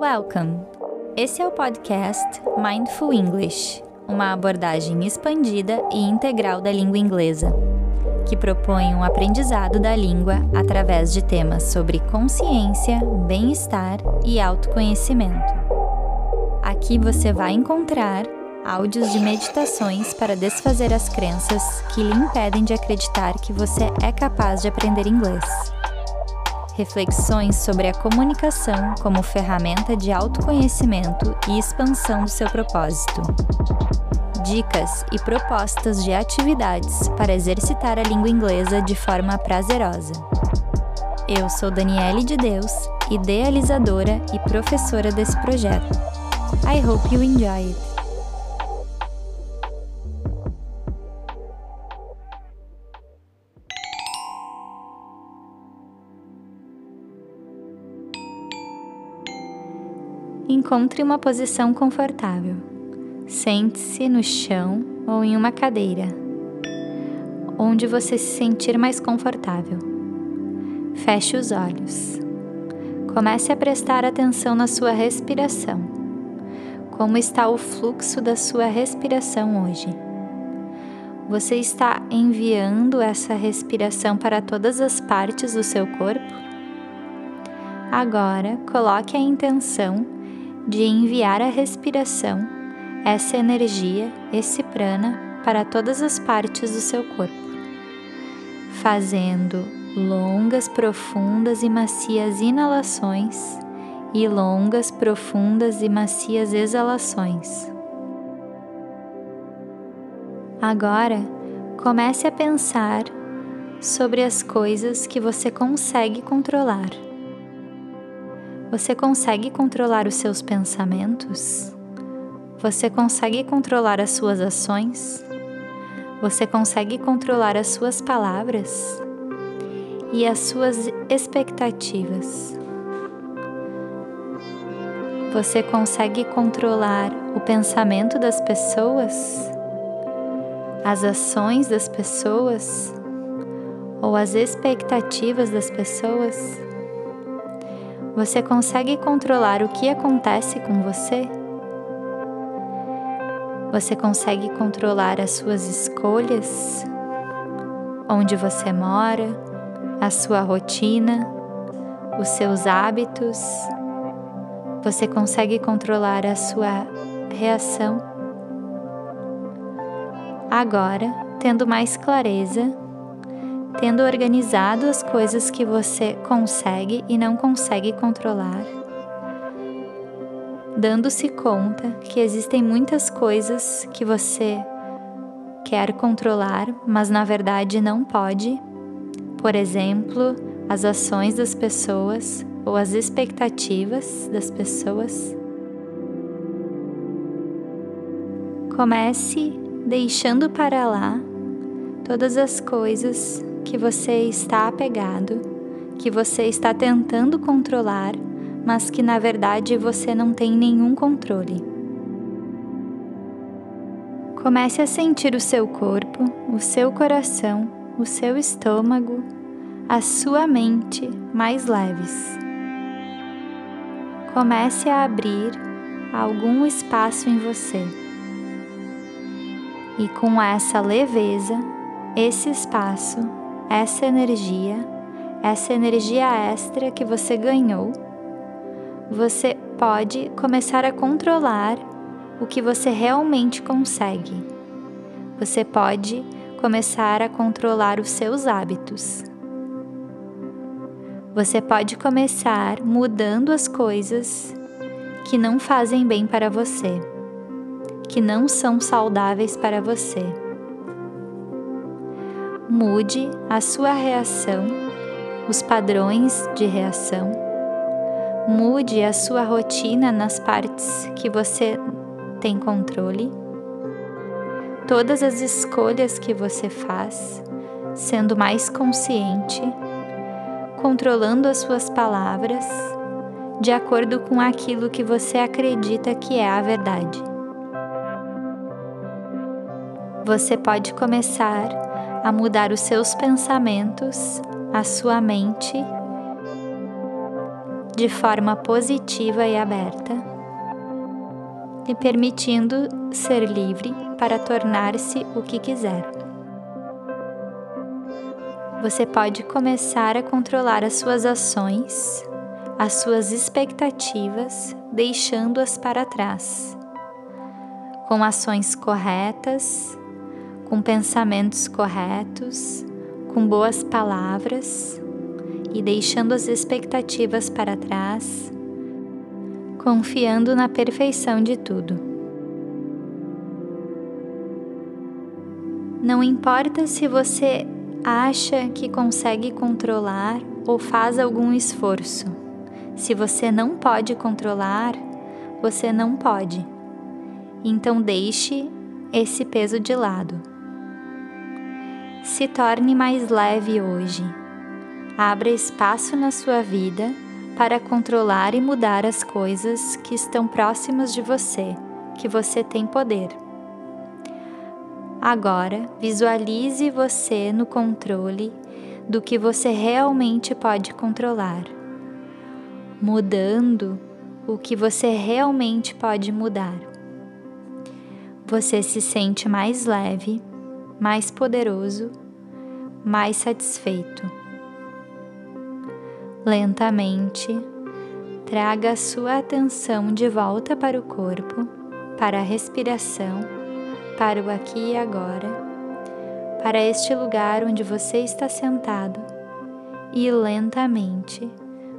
Welcome! Esse é o podcast Mindful English, uma abordagem expandida e integral da língua inglesa, que propõe um aprendizado da língua através de temas sobre consciência, bem-estar e autoconhecimento. Aqui você vai encontrar áudios de meditações para desfazer as crenças que lhe impedem de acreditar que você é capaz de aprender inglês reflexões sobre a comunicação como ferramenta de autoconhecimento e expansão do seu propósito. Dicas e propostas de atividades para exercitar a língua inglesa de forma prazerosa. Eu sou Daniele de Deus, idealizadora e professora desse projeto. I hope you enjoy it. Encontre uma posição confortável. Sente-se no chão ou em uma cadeira, onde você se sentir mais confortável. Feche os olhos. Comece a prestar atenção na sua respiração. Como está o fluxo da sua respiração hoje? Você está enviando essa respiração para todas as partes do seu corpo? Agora, coloque a intenção de enviar a respiração, essa energia, esse prana, para todas as partes do seu corpo, fazendo longas, profundas e macias inalações e longas, profundas e macias exalações. Agora, comece a pensar sobre as coisas que você consegue controlar. Você consegue controlar os seus pensamentos? Você consegue controlar as suas ações? Você consegue controlar as suas palavras e as suas expectativas? Você consegue controlar o pensamento das pessoas? As ações das pessoas? Ou as expectativas das pessoas? Você consegue controlar o que acontece com você? Você consegue controlar as suas escolhas? Onde você mora? A sua rotina? Os seus hábitos? Você consegue controlar a sua reação? Agora, tendo mais clareza, tendo organizado as coisas que você consegue e não consegue controlar, dando-se conta que existem muitas coisas que você quer controlar, mas na verdade não pode. Por exemplo, as ações das pessoas ou as expectativas das pessoas. Comece deixando para lá todas as coisas que você está apegado, que você está tentando controlar, mas que na verdade você não tem nenhum controle. Comece a sentir o seu corpo, o seu coração, o seu estômago, a sua mente mais leves. Comece a abrir algum espaço em você. E com essa leveza, esse espaço essa energia, essa energia extra que você ganhou, você pode começar a controlar o que você realmente consegue. Você pode começar a controlar os seus hábitos. Você pode começar mudando as coisas que não fazem bem para você, que não são saudáveis para você mude a sua reação, os padrões de reação. Mude a sua rotina nas partes que você tem controle. Todas as escolhas que você faz, sendo mais consciente, controlando as suas palavras de acordo com aquilo que você acredita que é a verdade. Você pode começar a mudar os seus pensamentos, a sua mente, de forma positiva e aberta, lhe permitindo ser livre para tornar-se o que quiser. Você pode começar a controlar as suas ações, as suas expectativas, deixando-as para trás, com ações corretas, com pensamentos corretos, com boas palavras e deixando as expectativas para trás, confiando na perfeição de tudo. Não importa se você acha que consegue controlar ou faz algum esforço. Se você não pode controlar, você não pode. Então deixe esse peso de lado. Se torne mais leve hoje. Abra espaço na sua vida para controlar e mudar as coisas que estão próximas de você, que você tem poder. Agora, visualize você no controle do que você realmente pode controlar, mudando o que você realmente pode mudar. Você se sente mais leve, mais poderoso, mais satisfeito. Lentamente, traga a sua atenção de volta para o corpo, para a respiração para o aqui e agora, para este lugar onde você está sentado e lentamente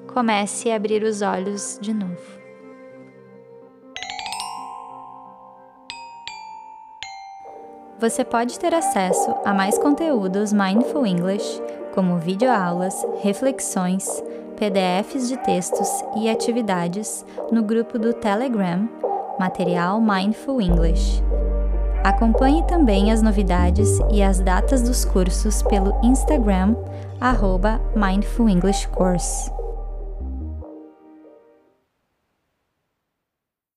comece a abrir os olhos de novo. Você pode ter acesso a mais conteúdos Mindful English, como videoaulas, reflexões, PDFs de textos e atividades no grupo do Telegram Material Mindful English. Acompanhe também as novidades e as datas dos cursos pelo Instagram, arroba Mindful English Course.